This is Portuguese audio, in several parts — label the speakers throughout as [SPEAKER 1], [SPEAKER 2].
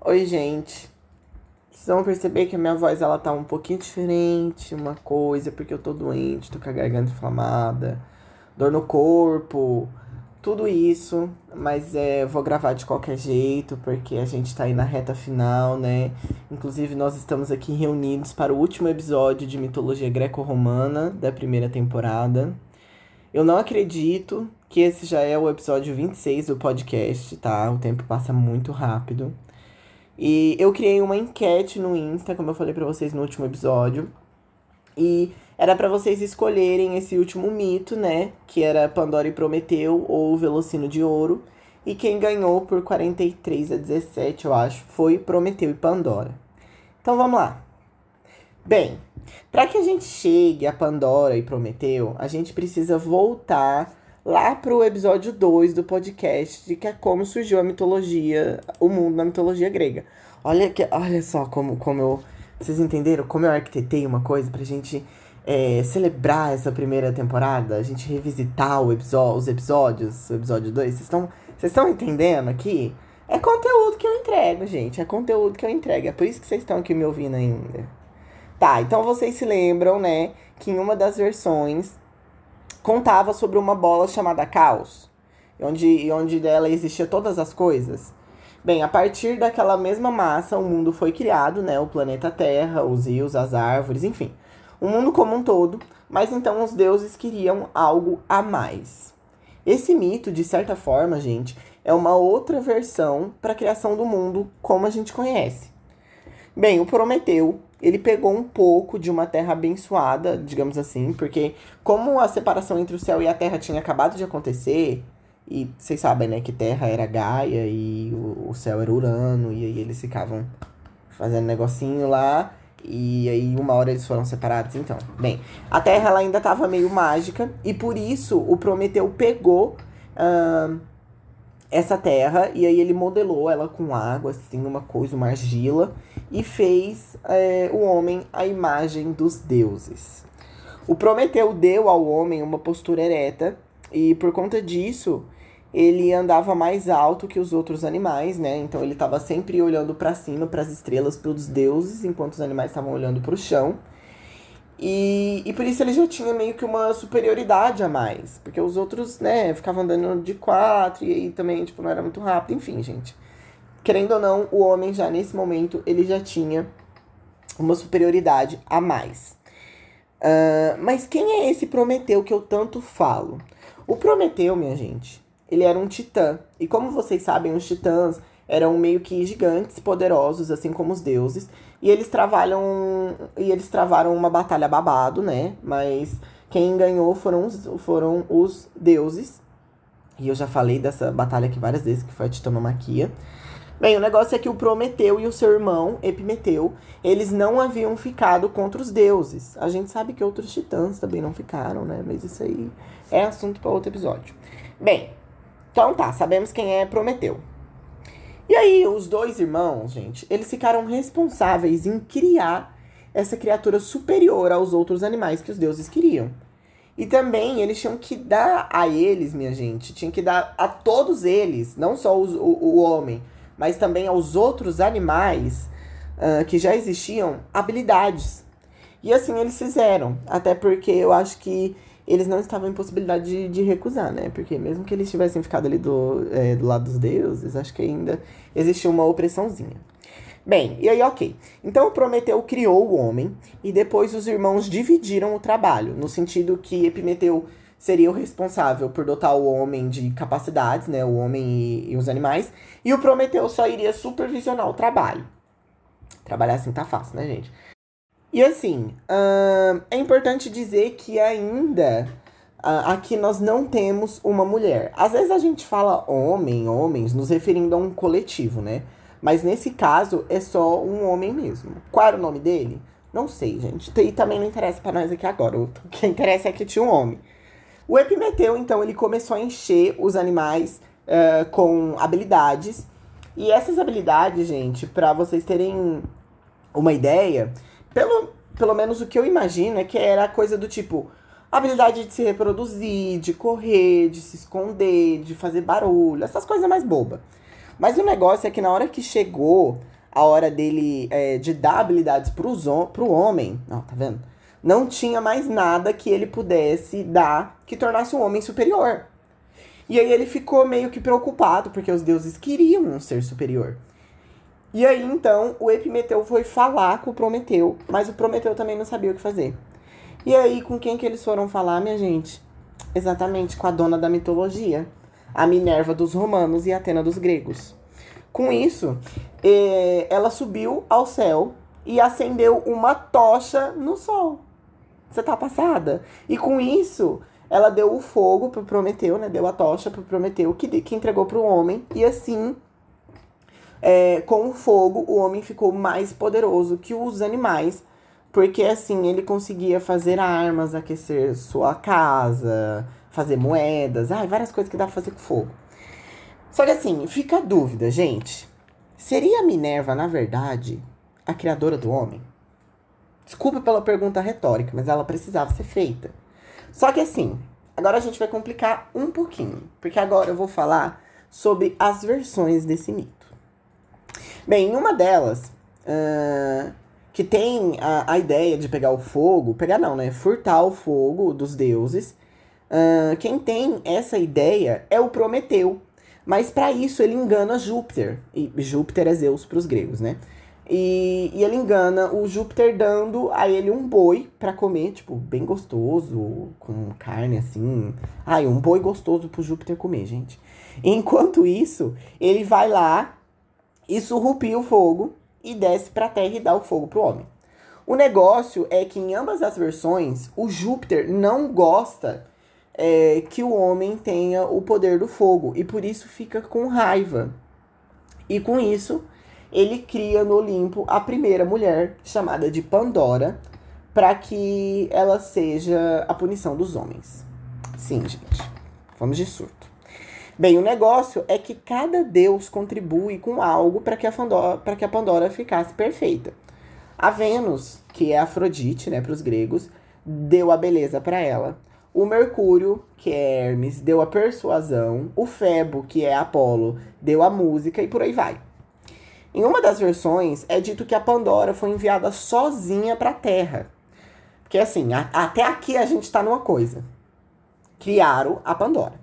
[SPEAKER 1] Oi, gente. Vocês vão perceber que a minha voz ela tá um pouquinho diferente, uma coisa, porque eu tô doente, tô com a garganta inflamada, dor no corpo, tudo isso, mas é, vou gravar de qualquer jeito, porque a gente tá aí na reta final, né? Inclusive, nós estamos aqui reunidos para o último episódio de mitologia greco-romana da primeira temporada. Eu não acredito que esse já é o episódio 26 do podcast, tá? O tempo passa muito rápido. E eu criei uma enquete no Insta, como eu falei para vocês no último episódio. E era para vocês escolherem esse último mito, né? Que era Pandora e Prometeu ou Velocino de Ouro. E quem ganhou por 43 a 17, eu acho, foi Prometeu e Pandora. Então vamos lá. Bem, para que a gente chegue a Pandora e Prometeu, a gente precisa voltar lá pro episódio 2 do podcast, que é como surgiu a mitologia, o mundo na mitologia grega. Olha, que, olha só como, como eu. Vocês entenderam como eu arquitetei uma coisa pra gente é, celebrar essa primeira temporada? A gente revisitar episódio, os episódios, o episódio 2. Vocês estão vocês estão entendendo aqui? É conteúdo que eu entrego, gente. É conteúdo que eu entrego. É por isso que vocês estão aqui me ouvindo ainda. Tá, então vocês se lembram, né, que em uma das versões contava sobre uma bola chamada Caos, onde, onde dela existia todas as coisas. Bem, a partir daquela mesma massa, o mundo foi criado, né? O planeta Terra, os rios, as árvores, enfim. O mundo como um todo, mas então os deuses queriam algo a mais. Esse mito, de certa forma, gente, é uma outra versão para a criação do mundo como a gente conhece. Bem, o Prometeu ele pegou um pouco de uma terra abençoada, digamos assim, porque como a separação entre o céu e a terra tinha acabado de acontecer, e vocês sabem, né, que terra era Gaia e o, o céu era Urano, e aí eles ficavam fazendo negocinho lá, e aí uma hora eles foram separados, então. Bem, a terra ela ainda estava meio mágica, e por isso o Prometeu pegou. Uh, essa terra e aí ele modelou ela com água, assim, uma coisa, uma argila, e fez é, o homem a imagem dos deuses. O Prometeu deu ao homem uma postura ereta e por conta disso ele andava mais alto que os outros animais, né? Então ele estava sempre olhando para cima, para as estrelas, para os deuses, enquanto os animais estavam olhando para o chão. E, e por isso ele já tinha meio que uma superioridade a mais. Porque os outros, né, ficavam andando de quatro e aí também, tipo, não era muito rápido. Enfim, gente. Querendo ou não, o homem já nesse momento, ele já tinha uma superioridade a mais. Uh, mas quem é esse Prometeu que eu tanto falo? O Prometeu, minha gente, ele era um titã. E como vocês sabem, os titãs eram meio que gigantes, poderosos, assim como os deuses. E eles trabalham. E eles travaram uma batalha babado, né? Mas quem ganhou foram os, foram os deuses. E eu já falei dessa batalha aqui várias vezes, que foi a titanomaquia. Bem, o negócio é que o Prometeu e o seu irmão, Epimeteu, eles não haviam ficado contra os deuses. A gente sabe que outros titãs também não ficaram, né? Mas isso aí é assunto para outro episódio. Bem, então tá, sabemos quem é Prometeu. E aí, os dois irmãos, gente, eles ficaram responsáveis em criar essa criatura superior aos outros animais que os deuses queriam. E também eles tinham que dar a eles, minha gente, tinham que dar a todos eles, não só os, o, o homem, mas também aos outros animais uh, que já existiam, habilidades. E assim eles fizeram, até porque eu acho que eles não estavam em possibilidade de, de recusar, né? Porque mesmo que eles tivessem ficado ali do, é, do lado dos deuses, acho que ainda existia uma opressãozinha. Bem, e aí, ok. Então Prometeu criou o homem e depois os irmãos dividiram o trabalho, no sentido que Epimeteu seria o responsável por dotar o homem de capacidades, né? O homem e, e os animais, e o Prometeu só iria supervisionar o trabalho. Trabalhar assim tá fácil, né, gente? E assim, é importante dizer que ainda uh, aqui nós não temos uma mulher. Às vezes a gente fala homem, homens, nos referindo a um coletivo, né? Mas nesse caso é só um homem mesmo. Qual era o nome dele? Não sei, gente. E também não interessa para nós aqui agora. O que interessa é que tinha um homem. O Epimeteu, então, ele começou a encher os animais uh, com habilidades. E essas habilidades, gente, para vocês terem uma ideia, pelo, pelo menos o que eu imagino é que era coisa do tipo habilidade de se reproduzir, de correr, de se esconder, de fazer barulho, essas coisas mais bobas. Mas o negócio é que na hora que chegou a hora dele é, de dar habilidades pros, pro homem, ó, tá vendo? Não tinha mais nada que ele pudesse dar que tornasse o homem superior. E aí ele ficou meio que preocupado, porque os deuses queriam um ser superior. E aí então o Epimeteu foi falar com o Prometeu, mas o Prometeu também não sabia o que fazer. E aí com quem que eles foram falar, minha gente? Exatamente com a dona da mitologia, a Minerva dos romanos e a Atena dos gregos. Com isso, eh, ela subiu ao céu e acendeu uma tocha no sol. Você tá passada? E com isso, ela deu o fogo pro Prometeu, né? Deu a tocha pro Prometeu, que, que entregou pro homem. E assim, é, com o fogo, o homem ficou mais poderoso que os animais. Porque assim, ele conseguia fazer armas, aquecer sua casa, fazer moedas, ai, várias coisas que dá pra fazer com fogo. Só que assim, fica a dúvida, gente. Seria Minerva, na verdade, a criadora do homem? Desculpa pela pergunta retórica, mas ela precisava ser feita. Só que assim, agora a gente vai complicar um pouquinho, porque agora eu vou falar sobre as versões desse mito. Bem, em uma delas, uh, que tem a, a ideia de pegar o fogo, pegar não, né? Furtar o fogo dos deuses. Uh, quem tem essa ideia é o Prometeu. Mas para isso ele engana Júpiter. E Júpiter é Zeus para os gregos, né? E, e ele engana o Júpiter dando a ele um boi para comer, tipo, bem gostoso, com carne assim. Ai, um boi gostoso pro Júpiter comer, gente. Enquanto isso, ele vai lá e surrupia o fogo e desce pra terra e dá o fogo pro homem. O negócio é que em ambas as versões, o Júpiter não gosta é, que o homem tenha o poder do fogo e por isso fica com raiva. E com isso, ele cria no Olimpo a primeira mulher, chamada de Pandora, para que ela seja a punição dos homens. Sim, gente. Vamos de surto. Bem, o negócio é que cada deus contribui com algo para que, a Pandora, que a Pandora ficasse perfeita. A Vênus, que é Afrodite, né, para os gregos, deu a beleza para ela. O Mercúrio, que é Hermes, deu a persuasão. O Febo, que é Apolo, deu a música e por aí vai. Em uma das versões, é dito que a Pandora foi enviada sozinha para a Terra. Porque assim, a, até aqui a gente está numa coisa. Criaram a Pandora.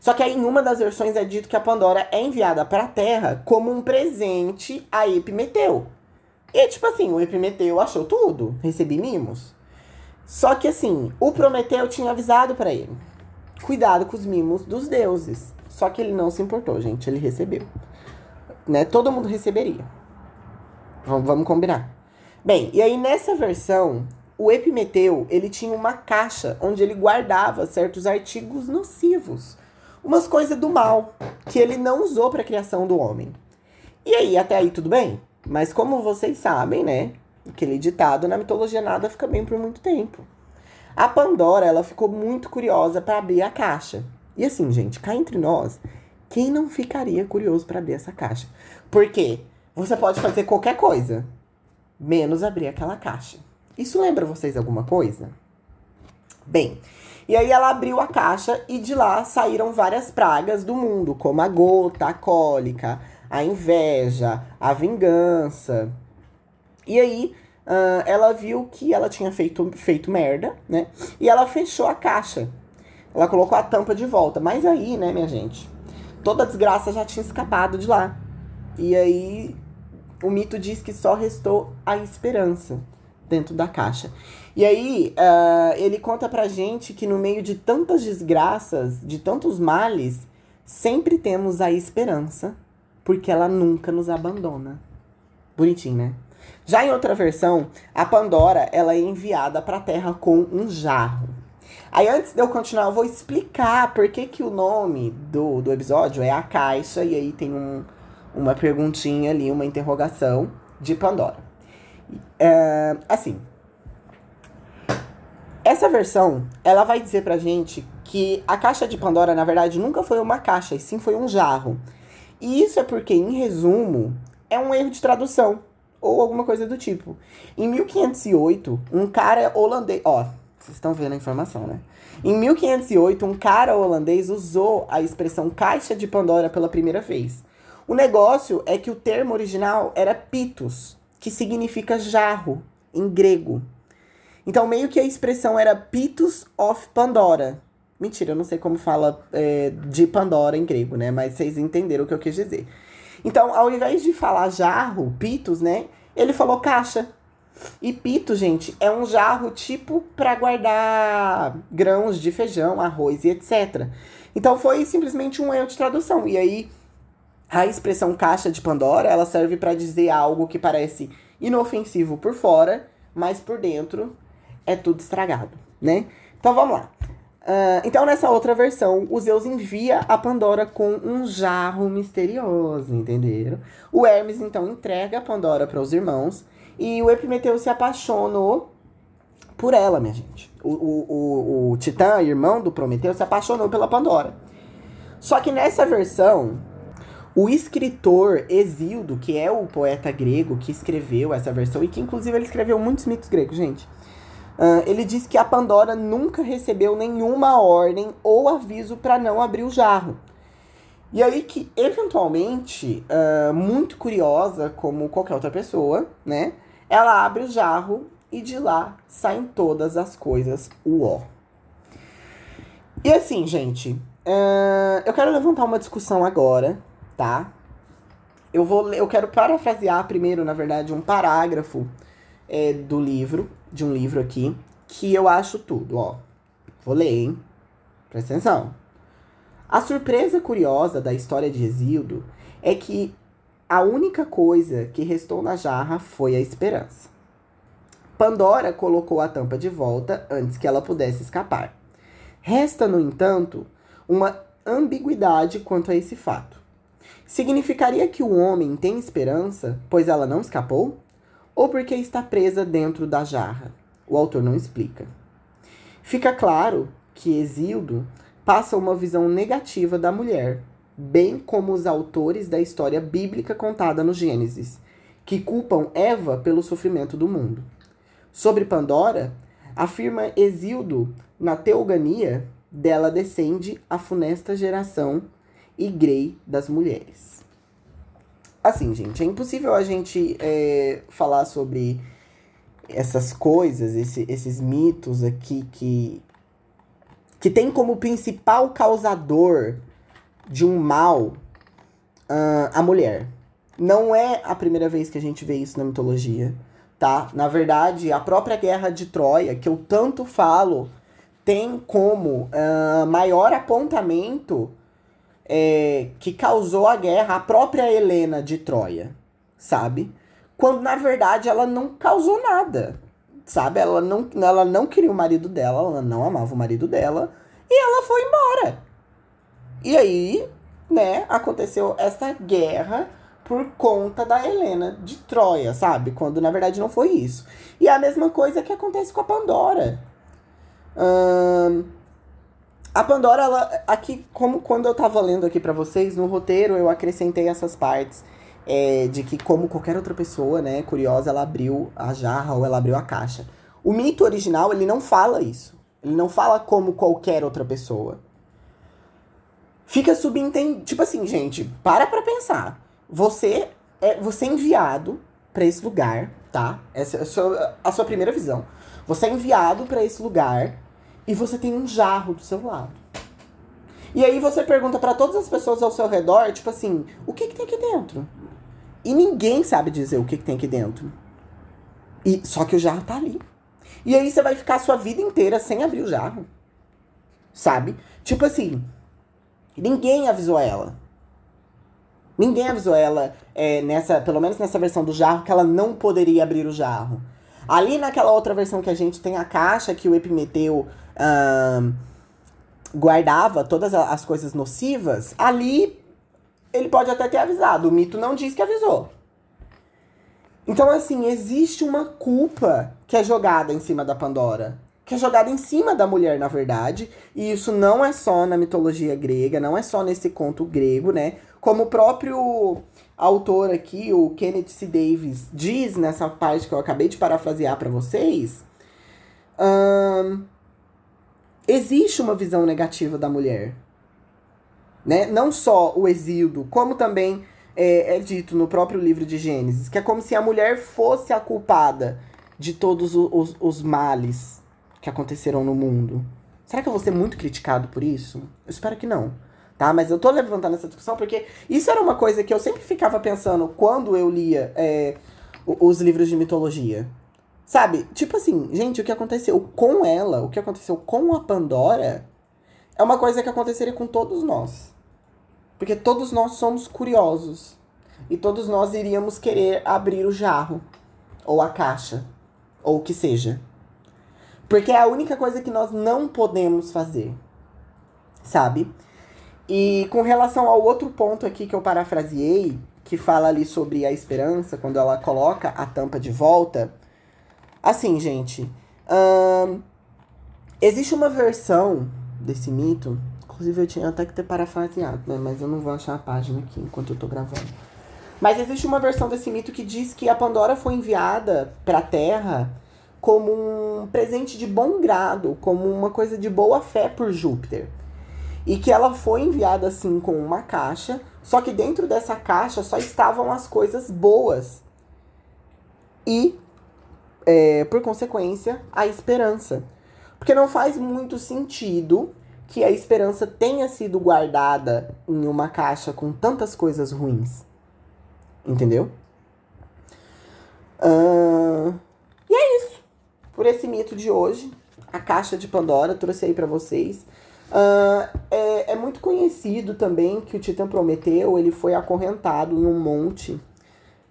[SPEAKER 1] Só que aí em uma das versões é dito que a Pandora é enviada para a Terra como um presente a Epimeteu. E tipo assim, o Epimeteu achou tudo, recebi mimos. Só que assim, o Prometeu tinha avisado para ele: cuidado com os mimos dos deuses. Só que ele não se importou, gente, ele recebeu né? Todo mundo receberia. Vamos, vamos combinar. Bem, e aí nessa versão, o Epimeteu, ele tinha uma caixa onde ele guardava certos artigos nocivos. Umas coisas do mal, que ele não usou para a criação do homem. E aí, até aí tudo bem? Mas como vocês sabem, né? Aquele ditado, na mitologia nada fica bem por muito tempo. A Pandora, ela ficou muito curiosa para abrir a caixa. E assim, gente, cá entre nós, quem não ficaria curioso para abrir essa caixa? Porque você pode fazer qualquer coisa, menos abrir aquela caixa. Isso lembra vocês alguma coisa? Bem, e aí ela abriu a caixa e de lá saíram várias pragas do mundo, como a gota, a cólica, a inveja, a vingança. E aí uh, ela viu que ela tinha feito, feito merda, né? E ela fechou a caixa. Ela colocou a tampa de volta. Mas aí, né, minha gente? Toda a desgraça já tinha escapado de lá. E aí o mito diz que só restou a esperança dentro da caixa. E aí uh, ele conta pra gente que no meio de tantas desgraças, de tantos males, sempre temos a esperança, porque ela nunca nos abandona. Bonitinho, né? Já em outra versão, a Pandora ela é enviada para a Terra com um jarro. Aí antes de eu continuar, eu vou explicar por que, que o nome do, do episódio é a caixa, e aí tem um, uma perguntinha ali, uma interrogação de Pandora. É, assim, essa versão, ela vai dizer pra gente que a caixa de Pandora, na verdade, nunca foi uma caixa, e sim foi um jarro. E isso é porque, em resumo, é um erro de tradução, ou alguma coisa do tipo. Em 1508, um cara holandês, ó, vocês estão vendo a informação, né? Em 1508, um cara holandês usou a expressão caixa de Pandora pela primeira vez. O negócio é que o termo original era pitos, que significa jarro em grego. Então, meio que a expressão era pitos of Pandora. Mentira, eu não sei como fala é, de Pandora em grego, né? Mas vocês entenderam o que eu quis dizer. Então, ao invés de falar jarro, pitos, né? Ele falou caixa. E pito, gente, é um jarro tipo para guardar grãos de feijão, arroz e etc. Então foi simplesmente um erro de tradução. E aí a expressão caixa de Pandora, ela serve para dizer algo que parece inofensivo por fora, mas por dentro é tudo estragado, né? Então vamos lá. Uh, então, nessa outra versão, o Zeus envia a Pandora com um jarro misterioso, entenderam? O Hermes, então, entrega a Pandora para os irmãos e o Epimeteu se apaixonou por ela, minha gente. O, o, o, o Titã, irmão do Prometeu, se apaixonou pela Pandora. Só que nessa versão, o escritor Exildo, que é o poeta grego que escreveu essa versão, e que inclusive ele escreveu muitos mitos gregos, gente Uh, ele diz que a Pandora nunca recebeu nenhuma ordem ou aviso para não abrir o jarro. E aí que, eventualmente, uh, muito curiosa, como qualquer outra pessoa, né? Ela abre o jarro e de lá saem todas as coisas uó. E assim, gente, uh, eu quero levantar uma discussão agora, tá? Eu vou, eu quero parafrasear primeiro, na verdade, um parágrafo é, do livro, de um livro aqui, que eu acho tudo, ó. Vou ler, hein? Presta atenção. A surpresa curiosa da história de Exildo é que a única coisa que restou na jarra foi a esperança. Pandora colocou a tampa de volta antes que ela pudesse escapar. Resta, no entanto, uma ambiguidade quanto a esse fato. Significaria que o homem tem esperança, pois ela não escapou? ou porque está presa dentro da jarra. O autor não explica. Fica claro que Exildo passa uma visão negativa da mulher, bem como os autores da história bíblica contada no Gênesis, que culpam Eva pelo sofrimento do mundo. Sobre Pandora, afirma Exildo na Teogania, dela descende a funesta geração e grei das mulheres. Assim, gente, é impossível a gente é, falar sobre essas coisas, esse, esses mitos aqui que, que tem como principal causador de um mal uh, a mulher. Não é a primeira vez que a gente vê isso na mitologia, tá? Na verdade, a própria guerra de Troia, que eu tanto falo, tem como uh, maior apontamento é, que causou a guerra a própria Helena de Troia, sabe? Quando na verdade ela não causou nada, sabe? Ela não, ela não queria o marido dela, ela não amava o marido dela e ela foi embora. E aí, né, aconteceu essa guerra por conta da Helena de Troia, sabe? Quando na verdade não foi isso. E é a mesma coisa que acontece com a Pandora. Hum, a Pandora, ela, aqui, como quando eu tava lendo aqui para vocês, no roteiro eu acrescentei essas partes. É, de que, como qualquer outra pessoa, né, curiosa, ela abriu a jarra ou ela abriu a caixa. O mito original, ele não fala isso. Ele não fala como qualquer outra pessoa. Fica subentendido. Tipo assim, gente, para pra pensar. Você é, você é enviado para esse lugar, tá? Essa é a sua, a sua primeira visão. Você é enviado para esse lugar e você tem um jarro do seu lado. E aí você pergunta para todas as pessoas ao seu redor, tipo assim, o que, que tem aqui dentro? E ninguém sabe dizer o que, que tem aqui dentro. E só que o jarro tá ali. E aí você vai ficar a sua vida inteira sem abrir o jarro. Sabe? Tipo assim, ninguém avisou ela. Ninguém avisou ela, é, nessa, pelo menos nessa versão do jarro, que ela não poderia abrir o jarro. Ali naquela outra versão que a gente tem a caixa que o Epimeteu guardava todas as coisas nocivas, ali ele pode até ter avisado. O mito não diz que avisou. Então, assim, existe uma culpa que é jogada em cima da Pandora. Que é jogada em cima da mulher, na verdade. E isso não é só na mitologia grega, não é só nesse conto grego, né? Como o próprio autor aqui, o Kenneth C. Davis, diz nessa parte que eu acabei de parafrasear para vocês. Existe uma visão negativa da mulher. Né? Não só o exílio, como também é, é dito no próprio livro de Gênesis, que é como se a mulher fosse a culpada de todos os, os, males que aconteceram no mundo. Será que eu vou ser muito criticado por isso? Eu espero que não. Tá? Mas eu tô levantando essa discussão porque isso era uma coisa que eu sempre ficava pensando quando eu lia é, os livros de mitologia. Sabe? Tipo assim, gente, o que aconteceu com ela, o que aconteceu com a Pandora, é uma coisa que aconteceria com todos nós. Porque todos nós somos curiosos. E todos nós iríamos querer abrir o jarro. Ou a caixa. Ou o que seja. Porque é a única coisa que nós não podemos fazer. Sabe? E com relação ao outro ponto aqui que eu parafraseei, que fala ali sobre a esperança, quando ela coloca a tampa de volta. Assim, gente. Hum, existe uma versão desse mito Inclusive eu tinha até que ter parafraseado, né? Mas eu não vou achar a página aqui enquanto eu tô gravando. Mas existe uma versão desse mito que diz que a Pandora foi enviada para a Terra como um presente de bom grado, como uma coisa de boa fé por Júpiter. E que ela foi enviada assim com uma caixa, só que dentro dessa caixa só estavam as coisas boas. E, é, por consequência, a esperança. Porque não faz muito sentido que a esperança tenha sido guardada em uma caixa com tantas coisas ruins. Entendeu? Uh, e é isso. Por esse mito de hoje, a caixa de Pandora, trouxe aí para vocês. Uh, é, é muito conhecido também que o Titã Prometeu ele foi acorrentado em um monte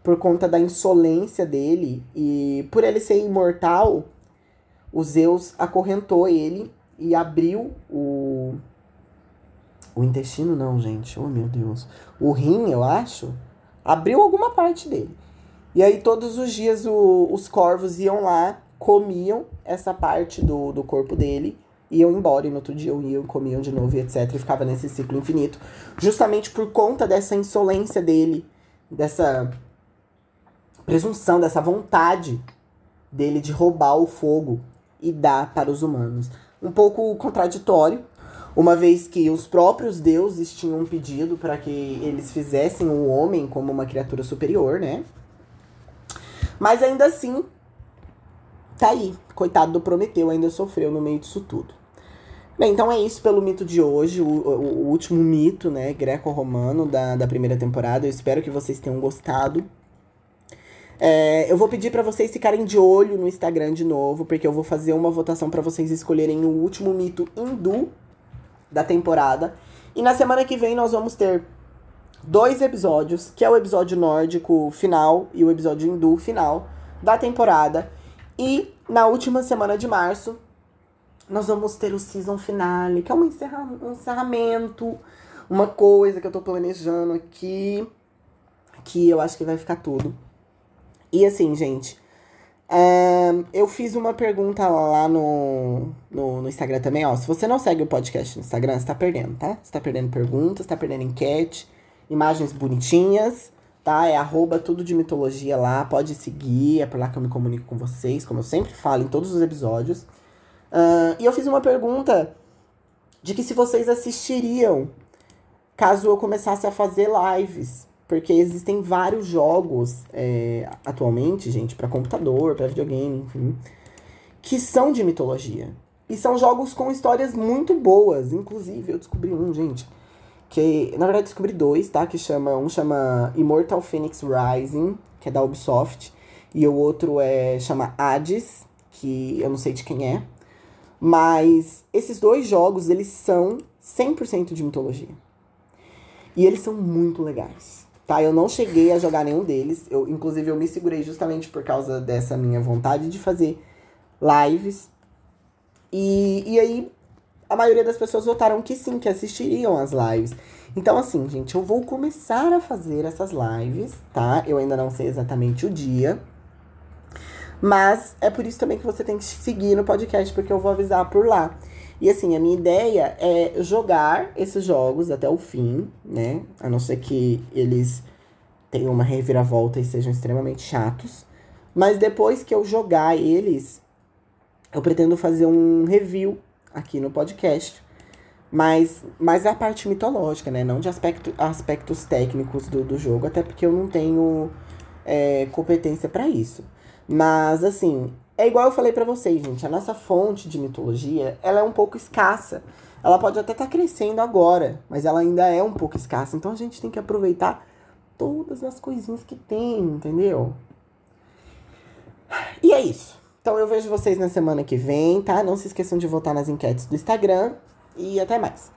[SPEAKER 1] por conta da insolência dele e por ele ser imortal, o Zeus acorrentou ele e abriu o. O intestino, não, gente. Oh, meu Deus. O rim, eu acho. Abriu alguma parte dele. E aí, todos os dias, o, os corvos iam lá, comiam essa parte do, do corpo dele, iam embora. E no outro dia iam, comiam de novo e etc. E ficava nesse ciclo infinito. Justamente por conta dessa insolência dele, dessa presunção, dessa vontade dele de roubar o fogo e dar para os humanos um pouco contraditório, uma vez que os próprios deuses tinham pedido para que eles fizessem o homem como uma criatura superior, né? Mas ainda assim, tá aí. Coitado do Prometeu, ainda sofreu no meio disso tudo. Bem, então é isso pelo mito de hoje, o, o, o último mito, né, greco-romano da, da primeira temporada. Eu espero que vocês tenham gostado. É, eu vou pedir para vocês ficarem de olho no Instagram de novo, porque eu vou fazer uma votação para vocês escolherem o último mito hindu da temporada. E na semana que vem nós vamos ter dois episódios, que é o episódio nórdico final e o episódio hindu final da temporada. E na última semana de março nós vamos ter o season finale, que é um, encerra um encerramento, uma coisa que eu tô planejando aqui, que eu acho que vai ficar tudo. E assim, gente, eu fiz uma pergunta lá no, no, no, Instagram também, ó. Se você não segue o podcast no Instagram, você tá perdendo, tá? Você tá perdendo perguntas, tá perdendo enquete, imagens bonitinhas, tá? É arroba tudo de mitologia lá, pode seguir, é por lá que eu me comunico com vocês, como eu sempre falo em todos os episódios. Uh, e eu fiz uma pergunta de que se vocês assistiriam caso eu começasse a fazer lives porque existem vários jogos é, atualmente, gente, para computador, para videogame, enfim, que são de mitologia. E são jogos com histórias muito boas. Inclusive, eu descobri um, gente. Que, na verdade, descobri dois, tá? Que chama. Um chama Immortal Phoenix Rising, que é da Ubisoft. E o outro é chama Hades, que eu não sei de quem é. Mas esses dois jogos, eles são 100% de mitologia. E eles são muito legais tá? Eu não cheguei a jogar nenhum deles. Eu, inclusive, eu me segurei justamente por causa dessa minha vontade de fazer lives. E, e aí, a maioria das pessoas votaram que sim, que assistiriam as lives. Então, assim, gente, eu vou começar a fazer essas lives, tá? Eu ainda não sei exatamente o dia. Mas é por isso também que você tem que seguir no podcast, porque eu vou avisar por lá. E assim, a minha ideia é jogar esses jogos até o fim, né? A não ser que eles tenham uma reviravolta e sejam extremamente chatos. Mas depois que eu jogar eles, eu pretendo fazer um review aqui no podcast Mas, mas a parte mitológica, né? Não de aspecto, aspectos técnicos do, do jogo, até porque eu não tenho é, competência para isso. Mas, assim, é igual eu falei para vocês, gente. A nossa fonte de mitologia, ela é um pouco escassa. Ela pode até estar tá crescendo agora, mas ela ainda é um pouco escassa. Então a gente tem que aproveitar todas as coisinhas que tem, entendeu? E é isso. Então eu vejo vocês na semana que vem, tá? Não se esqueçam de votar nas enquetes do Instagram e até mais.